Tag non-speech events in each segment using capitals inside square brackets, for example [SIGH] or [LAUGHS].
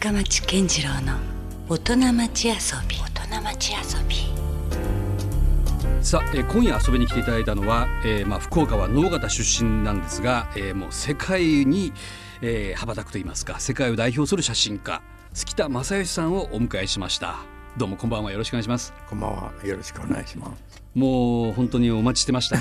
深町健次郎の大人町遊び。大人町遊び。さあ、えー今夜遊びに来ていただいたのは、えーまあ、福岡は直方出身なんですが、えーもう世界に、えー羽ばたくといいますか世界を代表する写真家月田正義さんをお迎えしました。どうもこんばんは。よろしくお願いします。こんばんは。よろしくお願いします。もう本当にお待ちしてました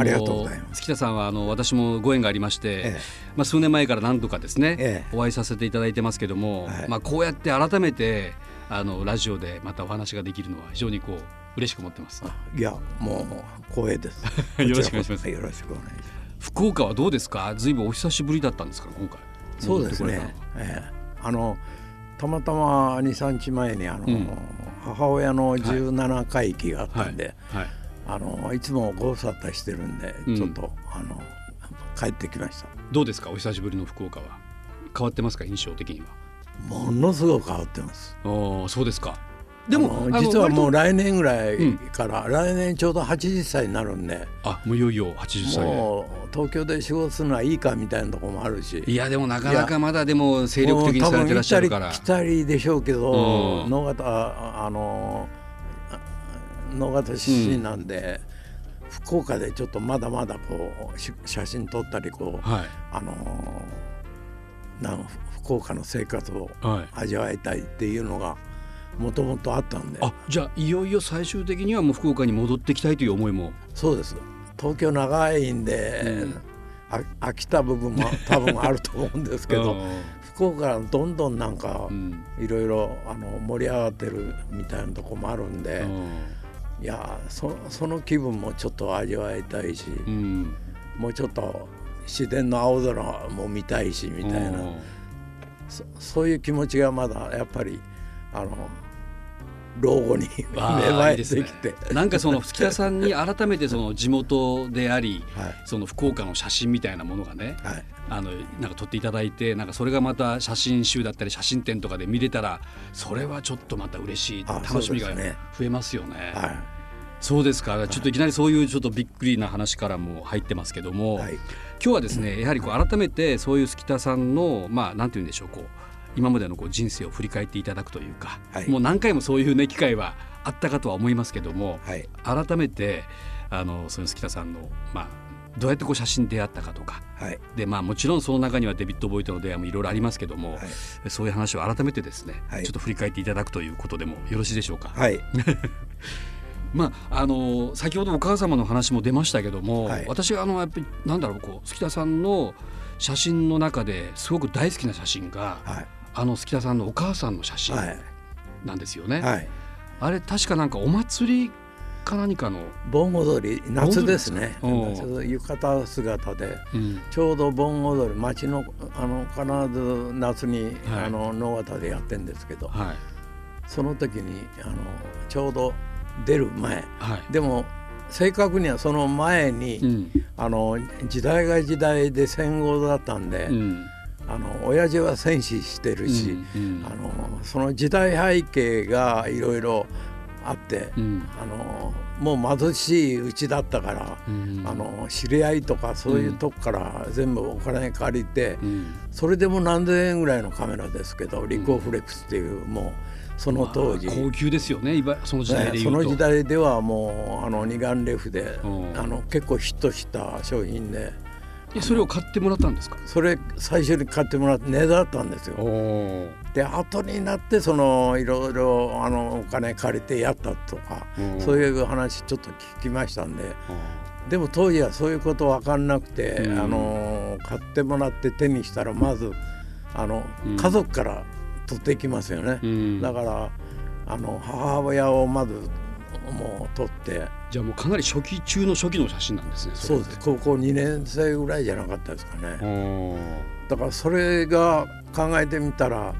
ありがとうございます。も月田さんはあの私もご縁がありまして、ええ。まあ、数年前から何度かですね、ええ。お会いさせていただいてますけども、はい。まあ、こうやって改めてあのラジオでまたお話ができるのは非常にこう嬉しく思ってます。いや、もう光栄です。[LAUGHS] よろしくお願いします。よろしくお願いします。福岡はどうですか？ずいぶんお久しぶりだったんですか今回。そうですね。ええ。あのたまたま二三日前にあの、うん。母親の十七回忌があったんで、はい、あのいつもご無沙汰してるんで、うん。ちょっとあの帰ってきました。どうですか？お久しぶりの福岡は。変わってますか？印象的には。ものすごく変わってます。おーそうですか。ででもも実はもうう来年ぐらいから、来年ちょうど80歳になるんで、あもういよいよ80歳で。もう東京で仕事するのはいいかみたいなところもあるし。いやでもなかなかまだでも精力的にされてらっしゃるから。来たりでしょうけど、うん。野方ああのあ野方出身なんで、福岡でちょっとまだまだこうし写真撮ったりこう、はい。あのなん福岡の生活をはい。味わいたいっていうのがもともとあったんで。あじゃあいよいよ最終的にはもう福岡に戻ってきたいという思いも。そうです。東京長いんで、うん。あ飽きた部分も [LAUGHS] 多分あると思うんですけどうん。福岡はどんどんなんか、うん。いろいろあの盛り上がってるみたいなとこもあるんで、いやそその気分もちょっと味わいたいし、うん。もうちょっと自然の青空も見たいしみたいな、うん。そそういう気持ちがまだやっぱりあの老後に [LAUGHS] 芽生えいいですね。てきて。なんかその吹田さんに改めてその地元でありはい。その福岡の写真みたいなものがねはい。あのなんか撮っていただいてなんかそれがまた写真集だったり写真展とかで見れたらそれはちょっとまた嬉しいあ楽しみが増えますよね。はそうですか。ちょっといきなりそういうちょっとびっくりな話からも入ってますけども、今日はですねやはりこう改めてそういう月田さんのまあなんて言うんでしょうこう今までのこう人生を振り返っていただくというか、はい。もう何回もそういうね機会はあったかとは思いますけども、はい。改めてあのそういう月田さんのまあどうやってこう写真に出会ったかとかはい。でまあもちろんその中にはデビッド・ボイとの出会いもいろいろありますけども、はい。そういう話を改めてですね、はい。ちょっと振り返っていただくということでもよろしいでしょうか。はい。[LAUGHS] まああの先ほどお母様の話も出ましたけども、はい。私があのやっぱりなんだろうこう月田さんの写真の中ですごく大好きな写真が、はいあの月田さんのお母さんの写真はい。なんですよね。はい。あれ確かなんかお祭りか何かの、盆踊り夏ですね。浴衣姿でうん。ちょうど盆踊り町のあの必ず夏に、はい。あの野方でやってんですけどはい。その時にあのちょうど出る前。はい。でも正確にはその前に、うん。あの時代が時代で戦後だったんで、うんあの親父は戦死してるし、うんあのその時代背景がいろいろあって、うん。あのもう貧しいうちだったから、うん。あの知り合いとかそういうとこから全部お金借りて、うん。それでも何千円ぐらいのカメラですけどリコーフレックスっていうもうその当時、まあ高級ですよね今その時代でね言うと、その時代ではもうあの二眼レフでうん。あの結構ヒットした商品でえそれを買ってもらったんですか？それ最初に買ってもらって値段だったんですよ。おで後になってそのいろいろあのお金借りてやったとかうん。そういう話ちょっと聞きましたんで。でも当時はそういうこと分かんなくて、うん。あの買ってもらって手にしたらまずあの、うん。家族から取っていきますよね、うん。だからあの母親をまずもう取ってじゃあもうかなり初期中の初期の写真なんですねそうです。高校2年生ぐらいじゃなかったですかね。おだからそれが考えてみたら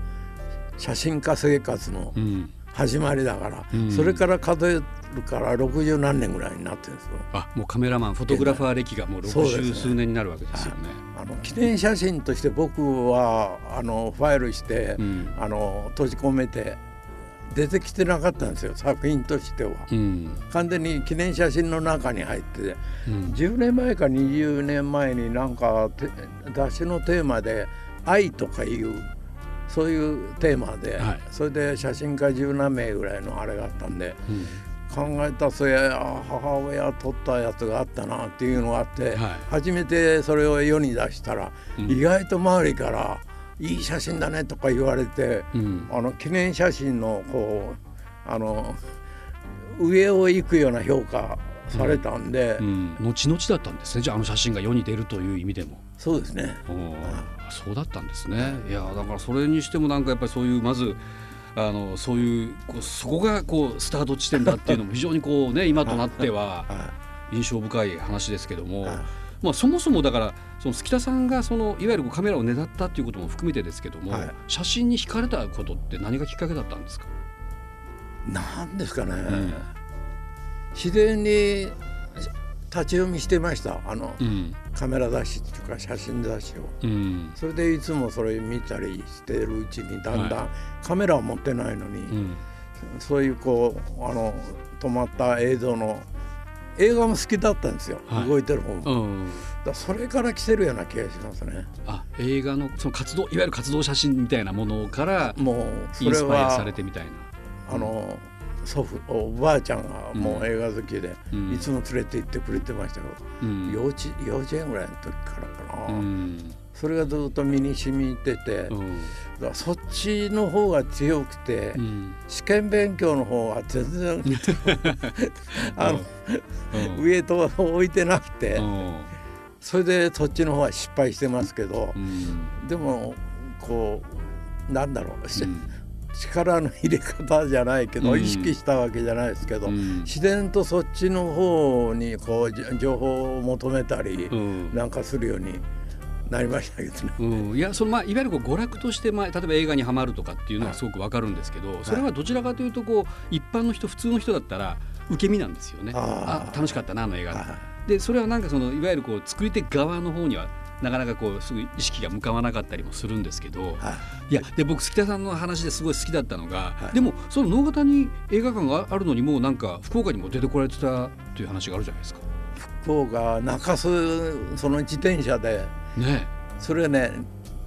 写真家生活のうん。始まりだから、うん。それから数えるから60何年ぐらいになってるんですよ。あもうカメラマンフォトグラファー歴がもうそうですね。60数年になるわけですよね。あの記念写真として僕はあのファイルして、うん。あの閉じ込めて出てきてなかったんですよ作品としては。うん。完全に記念写真の中に入ってて。うん。10年前か20年前になんかて雑誌のテーマで「愛」とかいうそういうテーマで、はい。それで写真家十何名ぐらいのあれがあったんでうん。考えた末あ母親撮ったやつがあったなっていうのがあって、はい。初めてそれを世に出したら、うん。意外と周りから「いい写真だね」とか言われて、うん。あの記念写真のこうあの上を行くような評価されたんで、うん、後々だったんですね。じゃああの写真が世に出るという意味でも。そうですね。そうだったんですね。いやだからそれにしてもなんかやっぱりそういうまずあのそういうこうそこがこうスタート地点だっていうのも非常にこうね今となってはは印象深い話ですけども、はいまあそもそもだからその月田さんがそのいわゆるカメラをねだったっていうことも含めてですけども、はい。写真に惹かれたことって何がきっかけだったんですか？い、なんですかね、ん。自然に立ち読みしてました。あの、うん。カメラ雑誌っていうか写真雑誌を。うん。それでいつもそれ見たりしてるうちにだんだん、はカメラは持ってないのに、うん。そういうこうあの止まった映像の映画も好きだったんですよ、はい。動いてる方も、うんらそれから来てるような気がしますね。あ映画のその活動いわゆる活動写真みたいなものからもうそれインスパイアさはれてみたいな。あの祖父おばあちゃんがもう映画好きで、うん。いつも連れて行ってくれてましたよ、うん。幼稚幼稚園ぐらいの時からかな、うんそれがずっと身に染みてて、だからそっちの方が強くて、うん。試験勉強の方は全然 [LAUGHS] あの、うん。上と置いてなくて、うん。それでそっちの方は失敗してますけどう、ん。でもこうなんだろう、うん。力の入れ方じゃないけど、うん。意識したわけじゃないですけど、うん。自然とそっちの方にこうじ情報を求めたりうん。なんかするようになりましたけどね。うん、いやそのまあいわゆるこう娯楽として、まあ、例えば映画にはまるとかっていうのはすごくわかるんですけど、それはどちらかというとこう一般の人普通の人だったら受け身なんですよね。あ楽しかったなあの映画。はでそれはなんかそのいわゆるこう作り手側の方にはなかなかこうすぐ意識が向かわなかったりもするんですけど、いはい。いやで僕月田さんの話ですごい好きだったのが、はい。でもその能形に映画館があるのにもうなんか福岡にも出てこられてたっていう話があるじゃないですか。福岡中洲その自転車でね。それね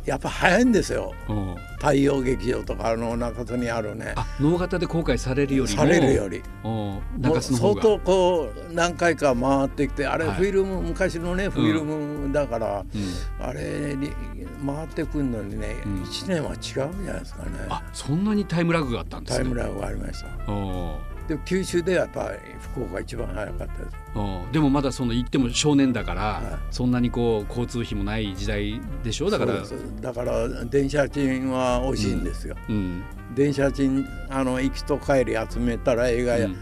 やっぱ早いんですよ。うん、太陽劇場とかあの中洲にあるね。あ能形で公開されるよりも。されるより。相当こう何回か回ってきてあれはい。フィルム、昔のねフィルムだから、うん。あれに回ってくるのにね、うん。1年は違うじゃないですかね。あそんなにタイムラグがあったんですね。タイムラグがありました。うんでも九州ではやっぱり福岡が一番早かったです。うん。でもまだその行っても少年だから、はい。そんなにこう交通費もない時代でしょ？だから。だから電車賃は惜しいんですよ、うん。電車賃あの行きと帰り集めたら映画や、うん。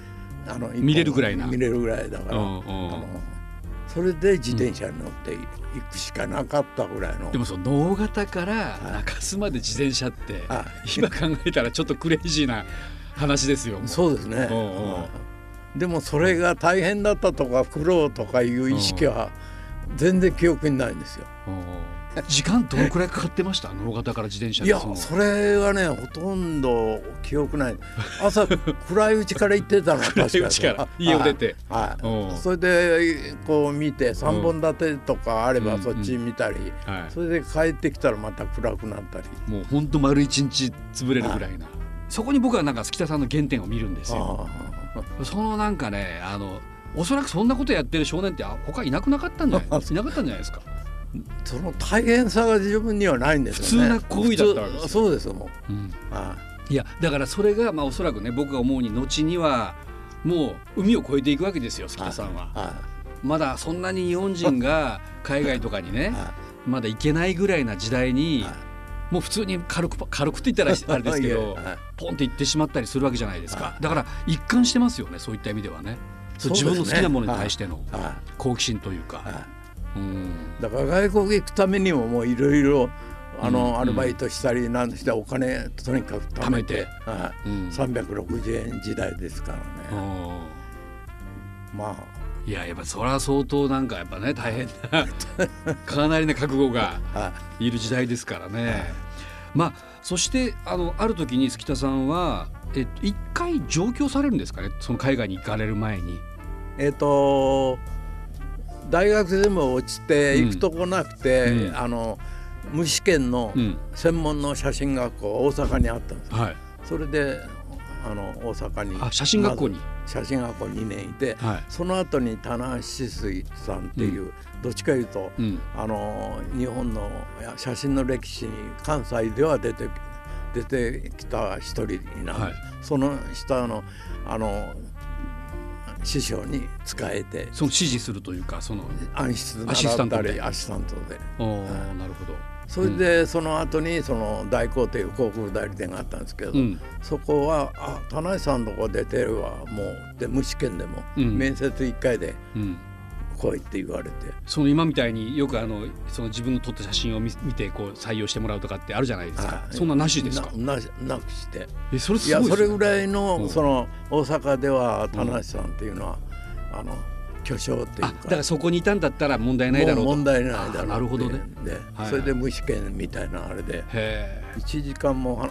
あの見れるぐらいな。見れるぐらいだから、それで自転車に乗って行くしかなかったぐらいの、でもその能形から中洲まで自転車って、は今考えたらちょっとクレイジーな話ですよ。そうですね、でもそれが大変だったとか苦労とかいう意識は全然記憶にないんですよ。うん [LAUGHS] 時間どのくらいかかってました？能形から自転車いやでそれはねほとんど記憶ない。朝暗いうちから行ってたの確か暗いうちからあ家を出て。はい、それでこう見て3本立てとかあれうんばそっち見たり、はい。それで帰ってきたらまた暗くなったり、もう本当丸一日潰れるぐらいな、そこに僕はなんか月田さんの原点を見るんですよ。あそのなんかねあのおそらくそんなことやってる少年ってあ他いなくなかったんじゃない？[LAUGHS] いなかったんじゃないですか？その大変さが自分にはないんですよね。普通な行為だったわけですそうですもう。ん。う、はい。やだからそれがまあおそらくね僕が思うに後にはもう海を越えていくわけですよ月田さんは。はまだそんなに日本人が海外とかにねまだ行けないぐらいな時代にはいもう普通に軽く軽くって言ったらあれですけど [LAUGHS] はい。ポンって行ってしまったりするわけじゃないですか。はい。だから一貫してますよねそういった意味ではね。そう自分の好きなものに対しての好奇心といういか。はうん。いだから外国行くためにももういろいろあの、うんアルバイトしたりなんしてお金とにかく貯めて貯はい。うん。360円時代ですからね、うんまあ。いややっぱそれは相当なんかやっぱね大変なかなりの覚悟がはい。る時代ですからね。まあそしてあのある時に月田さんはえっと一回上京されるんですかね？その海外に行かれる前に。えっ、と大学でも落ちてうん。行くとこなくて、うん。あの無試験のうん。専門の写真学校大阪にあったんですはい。それであの大阪に。あ写真学校に？写真学校2年いて、はい。その後に棚橋志水さんっていう、どっちかいうと、うん。あの日本の写真の歴史に関西では出て出てきた一人になる、はい。その下のあの師匠に仕えてその指示するというかそのアシスタントで。アシスタントで。おーなるほどそれでその後にその大光という航空代理店があったんですけど、うん。そこは「あ田中さんのとこ出てるわもう」で無試験でも、うん。面接1回でうん。来いって言われて。その今みたいによくあのその自分の撮った写真を見見てこう採用してもらうとかってあるじゃないですか、はい。そんななしですか？ななしなくして。えそれいやすごいですね。それぐらいの、うん。その大阪では田中さんっていうのは、あの巨匠っていうか。あだからそこにいたんだったら問題ないだろうと。もう問題ないだろうなるほどね。で、はい。それで無試験みたいなあれで。へ1時間もは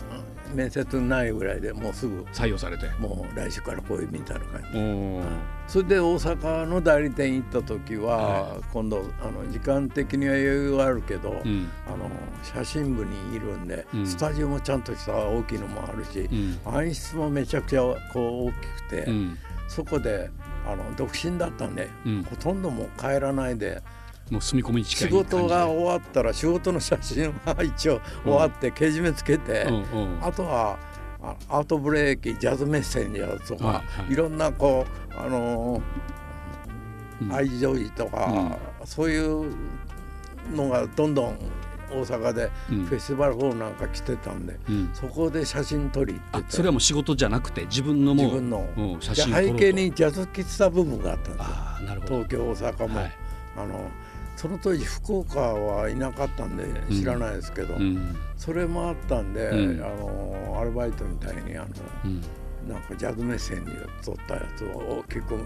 面接ないぐらいでもうすぐ。え採用されて。もう来週から来いみたいな感じ。おーそれで大阪の代理店行った時は、は今度あの時間的には余裕があるけど、うん。あの写真部にいるんで、うん。スタジオもちゃんとした大きいのもあるし、うん。暗室もめちゃくちゃこう大きくて、うんそこであの独身だったんで、うん。ほとんどもう帰らないで。もう住み込みに近仕事が終わったら仕事の写真は一応終わってけじめつけて、あとはあアートブレーキジャズメッセンジャーとか、はいろんなこうあのうん。愛情医とか、そういうのがどんどん大阪でうん。フェスティバルホールなんか来てたんで、うん。そこで写真撮り行ってそれはもう仕事じゃなくて自分のもう自分の、うん写で真背景にジャズ喫茶部分があったんですよ。ああなるほど。東京大阪も、はい。あのその当時福岡はいなかったんで知らないですけど、うん。それもあったんで、うん。あのアルバイトみたいにあのうん。なんかジャズ目線に撮ったやつを大きく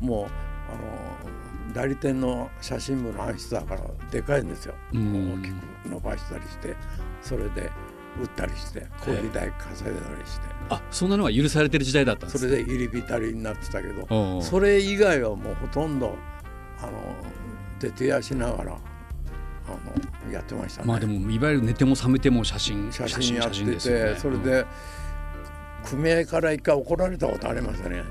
もうあの代理店の写真部の暗室だからでかいんですよ、うん。大きく伸ばしたりしてそれで売ったりしてコーヒー代稼いだりして、あそんなのが許されてる時代だったんですそれで入り浸りになってたけど、それ以外はもうほとんどあの徹夜しながらあのやってましたね。まあでもいわゆる寝ても覚めても写真写真やってて、ね。それで、組合から一回怒られたことありましたね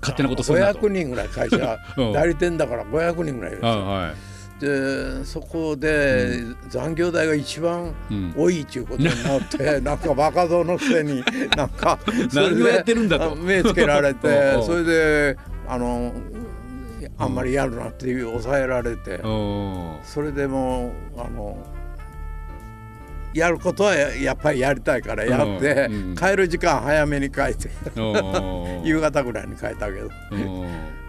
勝手なことするなと。500人ぐらい会社 [LAUGHS] うん。代理店だから500人ぐらいいるんですよ。あはい。でそこで残業代が一番うん。多いっていうことになって、[LAUGHS] なんかバカ像のくせに [LAUGHS] なんかそれで何をやってるんだと。あ目つけられうん。うん。てそれであのあんまりやるなっていう抑えられて、それでもうあのやることはややっぱりやりたいからやって、うんうん。帰る時間早めに帰って [LAUGHS] 夕方ぐらいに帰ったけど。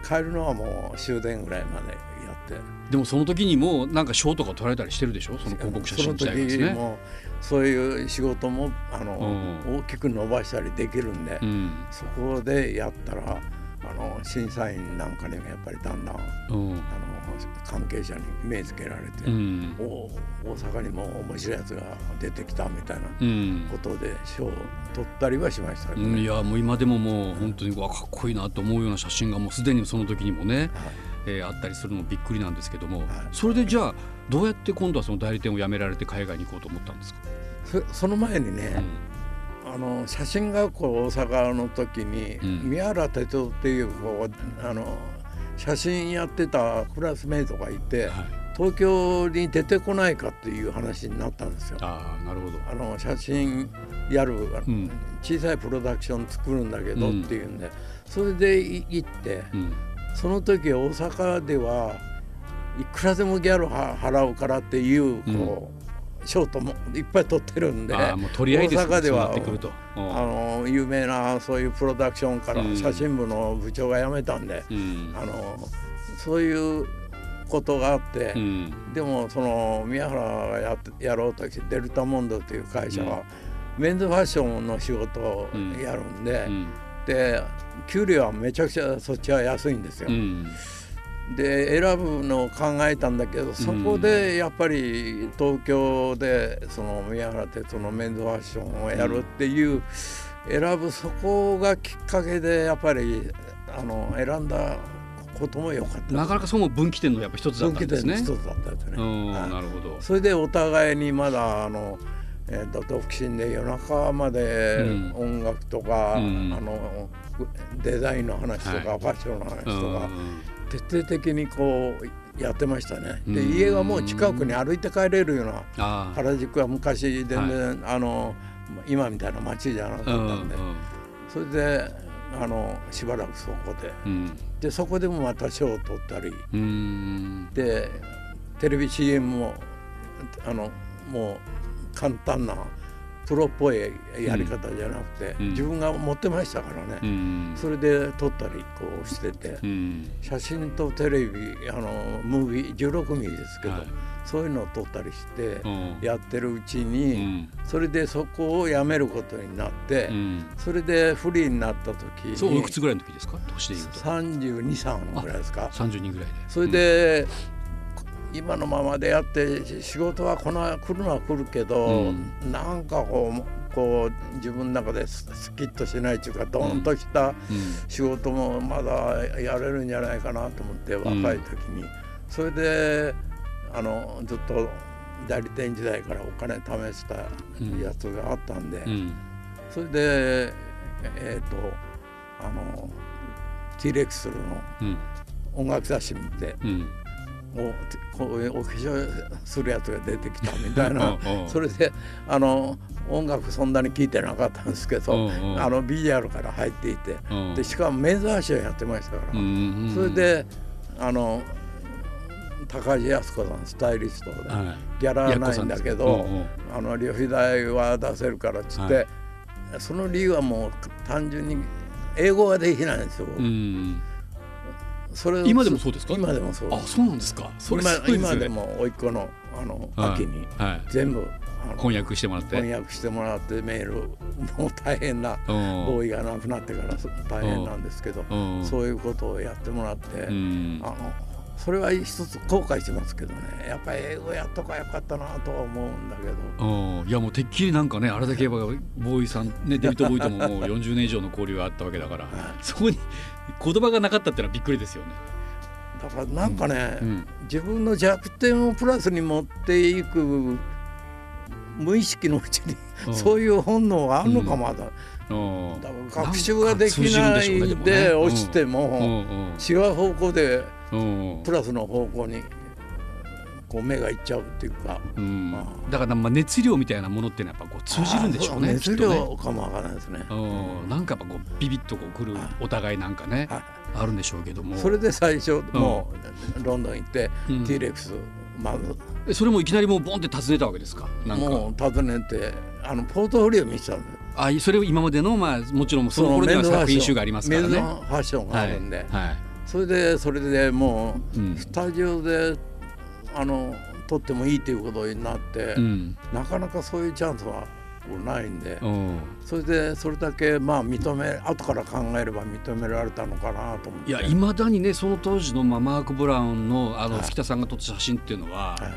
帰るのはもう終電ぐらいまでやって。でもその時にもうなんか賞とか取られたりしてるでしょ？その広告写真自体がですね。その時もそういう仕事もあの、う大きく伸ばしたりできるんで、うん。そこでやったらあの審査員なんかにもやっぱりだんだんあうん。の関係者に目つけられて、うん。お大阪にも面白いやつが出てきたみたいなうん。ことで賞を取ったりはしましたけどいやもう今でももう本当にわかっこいいなと思うような写真がもうすでにその時にもね、はい。えーあったりするのもびっくりなんですけども、はい。それでじゃあどうやって今度はその代理店を辞められて海外に行こうと思ったんですか、そその前にね、あの写真学校大阪の時に、うん。宮原哲夫っていうこうあの写真やってたクラスメイトがいて、はい、東京に出てこないかっていう話になったんですよ。ああなるほど。あの写真やる、うん。小さいプロダクション作るんだけどうん。っていうんで、それでい行ってうん。その時大阪ではいくらでもギャルは払うからっていうこう、ショートもいっぱい撮ってるんでもう取り合いですね大阪ではあの有名なそういうプロダクションからうん。写真部の部長が辞めたんで、うん。あのそういうことがあって、うん。でもその宮原がややろうとしてデルタモンドという会社は、メンズファッションの仕事をやるんで、うん。で給料はめちゃくちゃそっちは安いんですよ。うんで選ぶのを考えたんだけどそこでやっぱり東京でその宮原哲のメンズファッションをやるっていう、選ぶそこがきっかけでやっぱりあの選んだことも良かった。なかなかその分岐点のやっぱ一つだったんですね。分岐点の一つだったですね。なるほど。それでお互いにまだあの、えー、と独身で夜中までうん。音楽とか、うん。あのデザインの話とか、はい。ファッションの話とうんか、徹底的にこうやってましたね。でうん。家がもう近くに歩いて帰れるような。原宿は昔全然、あの今みたいな街じゃなかったうんん。で、それであのしばらくそこで。うん。でそこでもまた賞を取ったり。うん。でテレビ CM もあのもう簡単なプロっぽいやり方じゃなくて、うん自分が持ってましたからね、うん。それで撮ったりこうしてて、うん。写真とテレビあのムービー16ミリですけど、はいそういうのを撮ったりしてうんやってるうちうに、ん。それでそこをやめることになって、うん。それでフリーになった時にそう、いくつぐらいの時ですか？年で言うと。32、3ぐらいですか。三十人ぐらいで。それで、今のままでやって仕事はこの来るのは来るけど、うんなんかこうこう自分の中でススキッとしないというかドーンとしたうん。仕事もまだやれるんじゃないかなと思って若い時に、それであのずっと代理店時代からお金貯めてたやつがあったんで、うん。それでえっ、とあの T-REX のうん。音楽雑誌見て。うん。もうこういうお化粧するやつが出てきたみたいなそれであの音楽そんなに聴いてなかったんですけど、うんうんあのビジュアルから入っていて、うんでしかもメンズアーションやってましたから、うん。それ。であの高橋靖子さんスタイリストで、はギャラはないんだけど、うんうんあの旅費代は出せるからっつって、はいその理由はもう単純に英語ができないんですよ。い。うん。それを今でもそうですか？今でもそうあ、そうなんですか。それ今すごいですね今で。も甥っ子のあの、はい秋にはい。全部翻訳してもらって。翻訳してもらってメールもう大変なうんボーイが亡くなってからそ大変なんですけど、うんそういうことをやってもらって、うんあのそれは一つ後悔してますけどね。やっぱり英語やっとかよかったなとは思うんだけど。うん、いやもうてっきりなんかねあれだけ言えばボーイさんねデビッド・ボーイとももう [LAUGHS] 40年以上の交流があったわけだからそこに言葉がなかったっていうのはびっくりですよね。だからなんかね、うん。自分の弱点をプラスに持っていく無意識のうちに、うん。そういう本能があるのかまだ、うん学習ができないで落ちても違う方向でプラスの方向にこう目がいっちゃうっていうか、うん。まだからまあ熱量みたいなものっていうのはやっぱこう通じるんでしょうね。熱量かもわからないですね。うん、なんかやっぱこうビビッとこう来るお互いなんかねはあるんでしょうけども。い、それで最初もうロンドン行って、うん。T-REX まず。えそれもいきなりもうボンって訪ねたわけですか？なんか。もう訪ねてあのポートフォリオ見てたんですよ。あそれを今までのまあもちろんその頃には作品集がありますからね。ファッションがあるんで、はい。それでそれでもう、うん。スタジオであの撮ってもいいということになって、うん。なかなかそういうチャンスはないんで、う。んそれでそれだけまあ認め後から考えれば認められたのかなと思って。いやいまだにねその当時のまあマーク・ブラウンのあのはい。月田さんが撮った写真っていうのは、は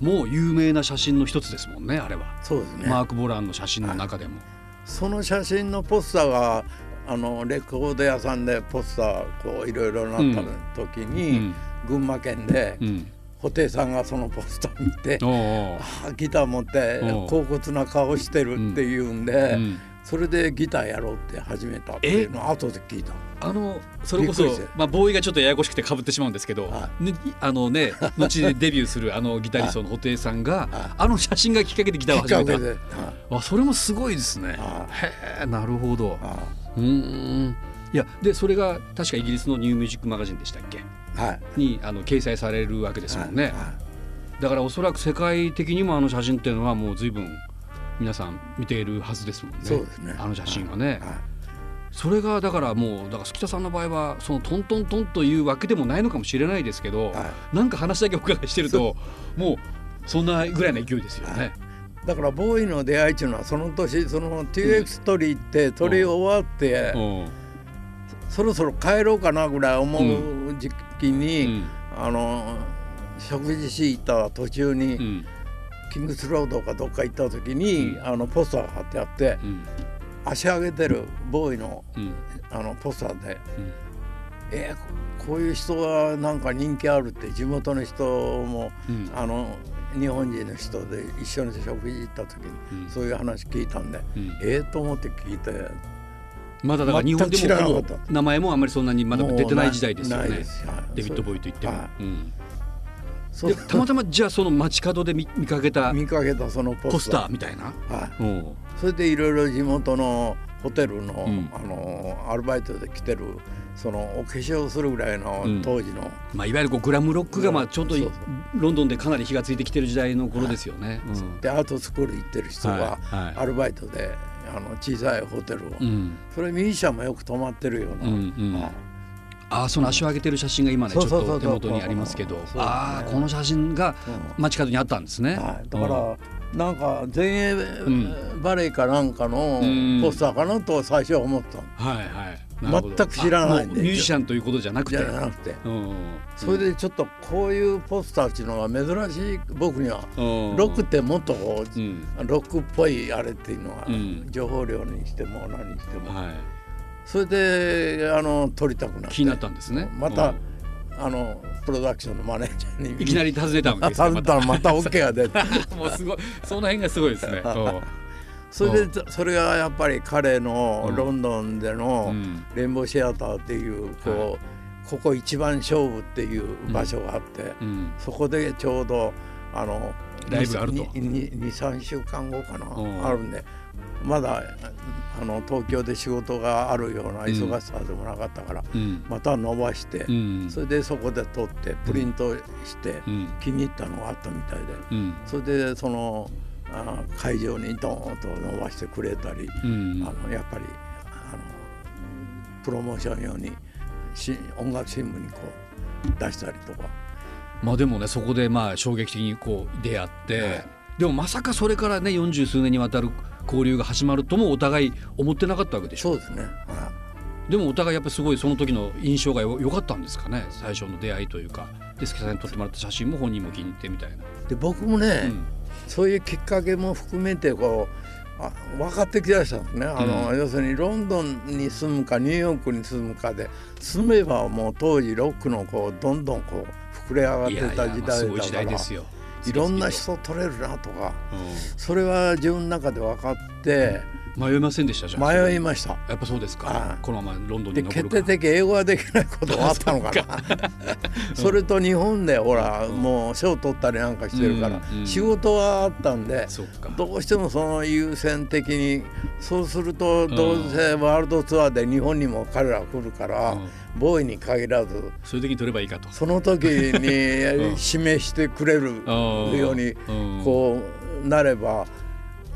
い。もう有名な写真の一つですもんねあれは、そうですね、マーク・ブラウンの写真の中でも。その写真のポスターがあのレコード屋さんでポスターこういろいろなった時うに、ん。群馬県でうん。布袋さんがそのポスター見ておうおう。あギター持ってう。ん恍惚な顔してるっていうんで、うんそれでギターやろうって始めたっていうのを後で聞いた。あのそれこそまあボーイがちょっとややこしくて被ってしまうんですけど、はね、あのね [LAUGHS] 後でデビューするあのギタリストの布袋さんが、あの写真がきっかけでギターを始めた。はい。あそれもすごいですね。はへえなるほど。はうーんいやでそれが確かイギリスのニューミュージックマガジンでしたっけ？いはい。にあの掲載されるわけですもんね、はい。だからおそらく世界的にもあの写真っていうのはもう随分皆さん見ているはずですもんね。そうですね。あの写真はね、はい。それがだからもうだから月田さんの場合はそのトントントンというわけでもないのかもしれないですけど、はなんか話だけお伺いしてるともうそんなぐらいの勢いですよね。だからボーイの出会いっていうのはその年その TX 取り行って取り終わって、うん。そろそろ帰ろうかなぐらい思う時期に、うん。あの食事し行った途中に、うんキングスロードかどっか行った時に、うん。あのポスターが貼ってあってうん。足上げてるボーイのうん。あのポスターでうん。えーこういう人がなんか人気あるって地元の人も、うん。あの日本人の人で一緒に食事行った時に、うん。そういう話聞いたんで、うん。ええと思って聞いてまだだから日本で全く知らなも名前もあんまりそんなにまだ出てない時代ですよね。デビッド・ボーイと言っても、はうん。そうでたまたまじゃあその街角で見見かけた見かけたそのポポスターーみたいな、はい、う。んそれでいろいろ地元のホテルの,、うん。あのアルバイトで来てるそのお化粧するぐらいのうん。当時の、まあ、いわゆるこうグラムロックがまあちょうどいそうロンドンでかなり火がついてきてる時代の頃ですよね。うん。でアートスクール行ってる人がはい。はい。アルバイトで、あの小さいホテルを、うん。それミュージシャンもよく泊まってるような、うんうん。はいああその足を上げてる写真が今ねちょっと手元にありますけど。ああこの写真がうん。街角にあったんですね。はい、だかうん。ら、なんか前衛ん。バレエかなんかのうん。ポスターかなと最初は思ったの。はいはい。全く知らないミュージシャンということじゃなくて。じゃなくて。うん。それでちょっとこういうポスターっていうのが珍しい僕には。うん。ロックってもっとこううん。ロックっぽいあれっていうのはうん。情報量にしても何にしても。はいそれであの撮りたくなって。気になったんですね。またうん。あのプロダクションのマネージャーに。いきなり訪ねたわけですよ頼んだらまた OK が出て。[LAUGHS] もうすごい。その辺がすごいですね。[LAUGHS] うん。それでそれがやっぱり彼のうんロンドンでのうん。レインボーシアターっていうこうここ一番勝負っていう場所があってうん。そこでちょうどあのライブがあると。23週間後かなうん。あるんでまだあの東京で仕事があるような忙しさでもなかったからうん。また伸ばしてうん。それでそこで撮ってプリントしてうん。気に入ったのがあったみたいでうん。それでそのあ会場にドーンと伸ばしてくれたりうん。あのやっぱりあのプロモーション用にし音楽新聞にこう出したりとか。まあでもねそこでまあ衝撃的にこう出会って、はい。でもまさかそれからね40数年にわたる交流が始まるともお互い思ってなかったわけでしょ？そうですね、はでもお互いやっぱりすごいその時の印象がよ良かったんですかね？最初の出会いというか。で助さんに撮ってもらった写真も本人も気に入ってみたいな。い、で僕もね、うん。そういうきっかけも含めてこうあ分かってきだしたんですね。あの、う要するにロンドンに住むかニューヨークに住むかで住めばもう当時ロックのこうどんどんこう膨れ上がっていやいやた時代まあすごい時だから代ですよ。いろんな人取れるなとか。とそれは自分の中で分かって。うん。迷いませんでしたじゃあ。迷いました。やっぱそうですか。はい。このままロンドンでに残るか決定的英語ができないこともあったのかな。それと日本でほら、うん。もう賞取ったりなんかしてるから、仕事はあったんでどうしてもその優先的にそうするとどうせワールドツアーで日本にも彼ら来るから、うんボーイに限らずそういう時に取ればいいかと。その時に [LAUGHS] ん。指名してくれるようにうん。こうなれば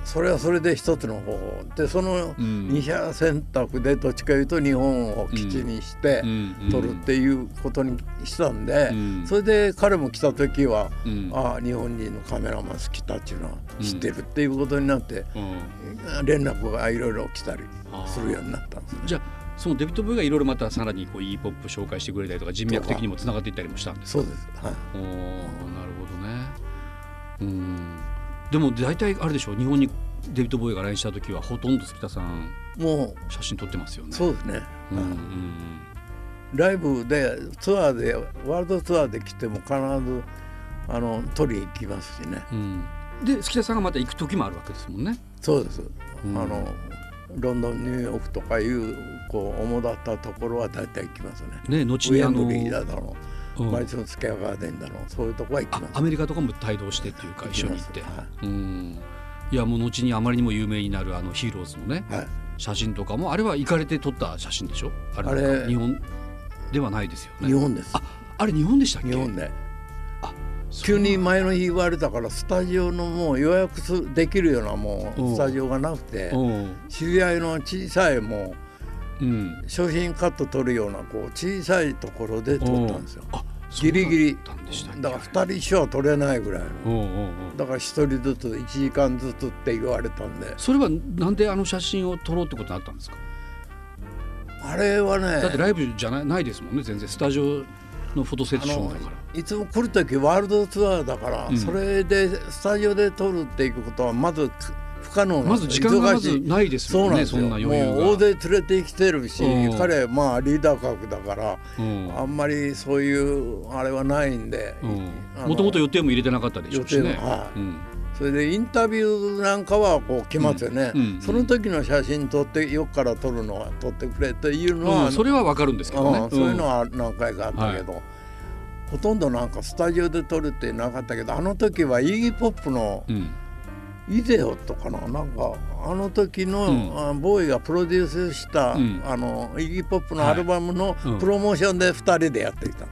それはそれで一つの方法。でそのうん。二者選択でどっちかいうと日本を基地にして取るっていうことにしたんで、うん。それで彼も来た時は、うん。ああ日本人のカメラマン好きだっていうのは知ってるっていうことになって、うん。連絡がいろいろ来たりするようになったんですね。そのデビッド・ボーイがいろいろまたさらにこう e ポップ紹介してくれたりとか人脈的にもつながっていったりもしたんですそうです、はいおーなるほどね。うん。でも大体あれでしょう日本にデビッド・ボーイが来日した時はほとんど月田さんも写真撮ってますよね。うそうですね、うんうんはいライブでツアーでワールドツアーで来ても必ずあの取りに行きますしね。うん。うんで月田さんがまた行く時もあるわけですもんね。そうです、うん。あのロンドンニューヨークとかいうこう主だったところは大体行きますね。ね後にあのブリーだろう、うん。マリソンスケアガーデンだろう。そういうとこは行きあます。アメリカとかも帯同してっていうか一緒に行って、はうん。いやもう後にあまりにも有名になるあのヒーローズのねはい、写真とかもあれは行かれて撮った写真でしょ？あれ。日本ではないですよね。日本です。ああれ日本でしたっけ？日本で急に前の日言われたからスタジオのもう予約すできるようなもうスタジオがなくてうん。知り合いの小さいもうん。う商品カット取るようなこう小さいところで撮ったんですよ。あギリギリ。だから2人一緒は撮れないぐらいの。だから1人ずつ1時間ずつって言われたんで。それはなんであの写真を撮ろうってことになったんですか？あれはねだってライブじゃないないですもんね全然。スタジオのフォトセッションだから。いつも来る時ワールドツアーだから、うん。それでスタジオで撮るっていうことはまず不可可能まず時間がまずないですよねそうなんですよ。そんな余裕が。もう大勢連れてきてるし、うん。彼まあリーダー格だから、うん。あんまりそういうあれはないんで、もともと予定も入れてなかったでしょうしね。予定もはい。うんそれでインタビューなんかはこう来ますよね、うんうんその時の写真撮ってよくから撮るのは撮ってくれというのは、うんそれはわかるんですけどね。うん。そういうのは何回かあったけど、ほとんどなんかスタジオで撮るってなかったけどあの時はイーギーポップのうん。イデオとかななんかあの時の、うん。あボーイがプロデュースした、うん。あのイーギーポップのアルバムのいうん。プロモーションで2人でやってきた、なる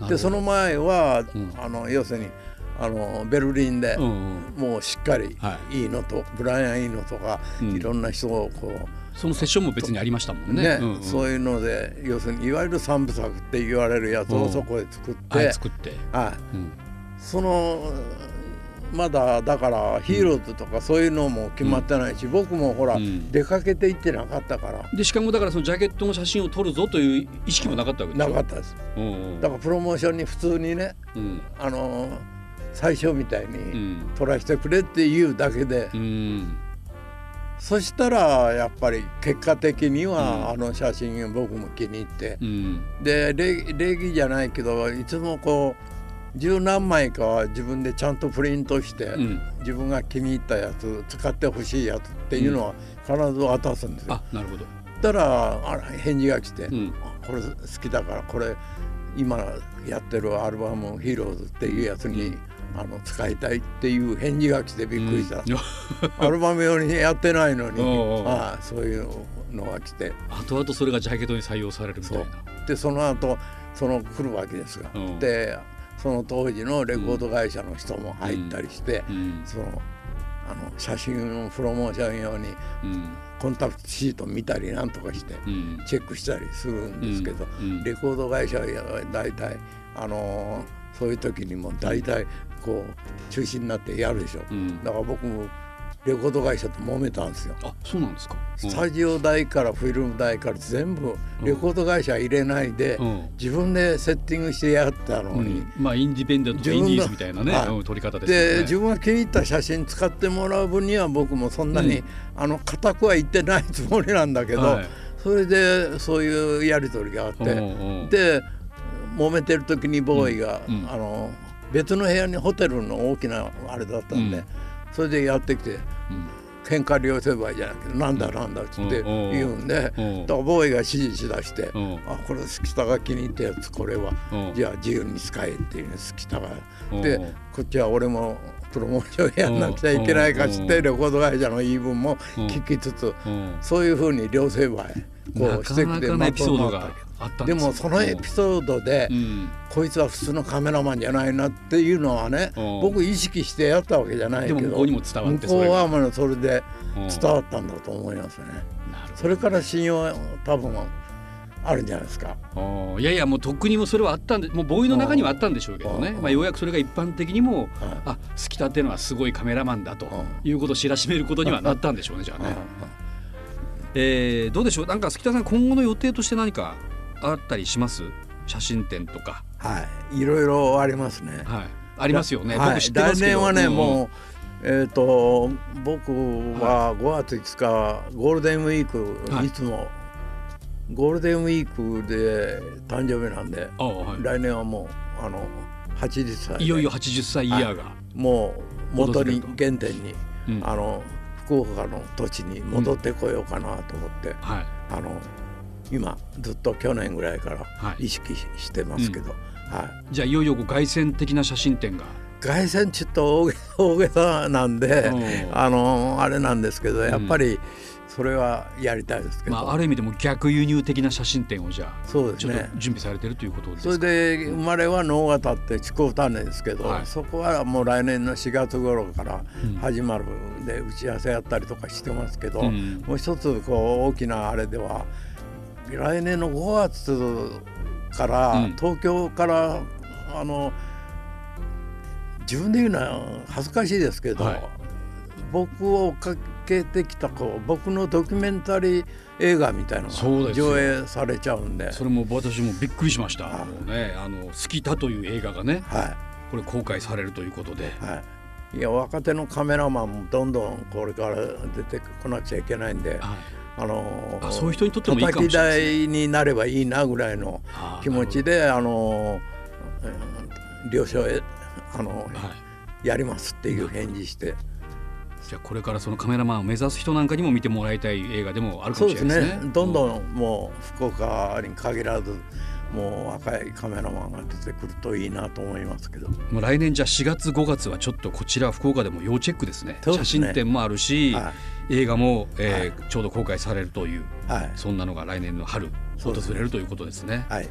ほでどその前は、うん。あの要するにあのベルリンで、もうしっかりはい。いいのと、ブライアン・いいのとか、うん。いろんな人をこうそのセッションも別にありましたもんね。そういうので要するにいわゆる三部作って言われるやつうん。をそこで作って、はい作って。はい。うん。そのまだだからヒーローズとかそういうのも決まってないし、僕もほら、うん。出かけて行ってなかったから。でしかもだからそのジャケットの写真を撮るぞという意識もなかったわけでしょ？なかったです。だからプロモーションに普通にねうん。あの最初みたいうにん。撮らせてくれっていうだけで、うん。そしたらやっぱり結果的には、うん。あの写真僕も気に入って。う、ん。で礼礼儀じゃないけどいつもこう十何枚かは自分でちゃんとプリントして、うん。自分が気に入ったやつ使ってほしいやつっていうのは必ず渡すんですよ。あなるほど。たらあら返事が来て、これ好きだからこれ今やってるアルバム「ヒーローズ」っていうやつに、うんあの使いたいっていう返事が来てびっくりした、うん。[LAUGHS] アルバム用にやってないのに。おうおうああそういうのが来て。後々それがジャケットに採用されるみたいな。でその後その来るわけですが、うん。でその当時のレコード会社の人も入ったりして、うん。そのあの写真をプロモーション用にうん。コンタクトシート見たりなんとかしてうん。チェックしたりするんですけど、レコード会社は大体あのそういう時にも大体こう中止になってやるでしょ、うん。だから僕もレコード会社と揉めたんですよ。あそうなんですか。スタジオ代からフィルム代から全部レコード会社入れないで、うん。自分でセッティングしてやったのうに、ん。まあインディペンデントインディーズみたいなねはい。うん撮り方ですよね。で自分が気に入った写真使ってもらう分には僕もそんなに、うん。あの固くは言ってないつもりなんだけど、はい。それでそういうやり取りがあって、うんうん。で揉めてる時にボーイが、うん。うん。あの別の部屋にホテルの大きなあれだったんで、うん。それでやってきてうん。喧嘩両成敗じゃなくてなんだなんだっつってうん。言うんで、うん。ボーイが指示しだして、うん。あこれ好きたが気に入ったやつこれは、うん。じゃあ自由に使えっていうの好きたが、うん。でこっちは俺もプロモーションやんなくちゃいけないか知って、うんレコード会社の言い分も聞きつつ、うん。そういうふうに両成敗こなうしてきてかなかのエピソードがあったんででもそのエピソードで、うん。こいつは普通のカメラマンじゃないなっていうのはね、うん。僕意識してやったわけじゃないけど向こうにも伝わって向こうはもうそれでうん。伝わったんだと思いますね、それから信用は多分あるんじゃないですか。いやいやもうとっくにもそれはあったんでもうボーイの中にはあったんでしょうけどね。うん。まあようやくそれが一般的にもはいあ好きたっていうのはすごいカメラマンだとういうことを知らしめることにはなったんでしょうねじゃあね。えーどうでしょう？なんか好田さん今後の予定として何かあったりします？写真展とか、はい。いろいろありますね。はい、ありますよね、はい。来年はね、んもうえっ、と僕は5月5日ゴールデンウィーク、はい。い、つもゴールデンウィークで誕生日なんで、あはい。来年はもうあの80歳で。いよいよ80歳イヤーが、もう元に訪原点に、うん。あの福岡の土地に戻ってこようかなと思って、はい。あの今ずっと去年ぐらいからはい。意識してますけど、はい。じゃあいよいよ凱旋的な写真展が。凱旋ちょっと大げさなんでうん。あのあれなんですけどやっぱりそれはやりたいですけど、まあ、ある意味でも逆輸入的な写真展をじゃあそうですね。準備されてるということですそれかで生まれは能形って筑後種ですけど、はい。そこはもう来年の4月頃からうん。始まるんで打ち合わせやったりとかしてますけど、うん。もう一つこう大きなあれでは来年の5月から、うん。東京からあの自分で言うのは恥ずかしいですけど、はい。僕を追っかけてきたこう僕のドキュメンタリー映画みたいなのが上映されちゃうんで。それも私もびっくりしました、ねあの「好きだ」という映画がねはこれ公開されるということで。いはい。いや若手のカメラマンもどんどんこれから出てこなくちゃいけないんで、はいあのあそういう人にとってもいいかもしれないです台になればいいなぐらいの気持ちであのうん了承へあの、はい。やりますっていう返事して。じゃあこれからそのカメラマンを目指す人なんかにも見てもらいたい映画でもあるかもしれないですね。ね。どん。んどんもう福岡に限らずもう若いカメラマンが出てくるといいなと思いますけど。もう来年じゃあ4月5月はちょっとこちら福岡でも要チェックですね。ね。写真展もあるし、は映画も、えーちょうど公開されるというはい。そんなのが来年の春訪れるということですね。はい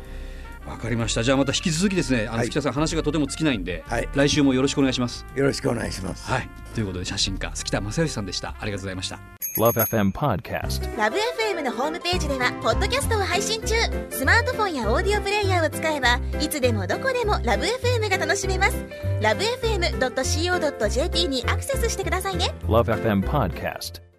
わかりましたじゃあまた引き続きですねあの、はい月田さん話がとても尽きないんで、はい来週もよろしくお願いします。よろしくお願いします。はいということで写真家月田正義さんでしたありがとうございました。Love FM Podcast. ラブ f m のホームページではポッドキャストを配信中スマートフォンやオーディオプレイヤーを使えばいつでもどこでもラブ f m が楽しめますラブ FM.co.jp にアクセスしてくださいね Love FM Podcast.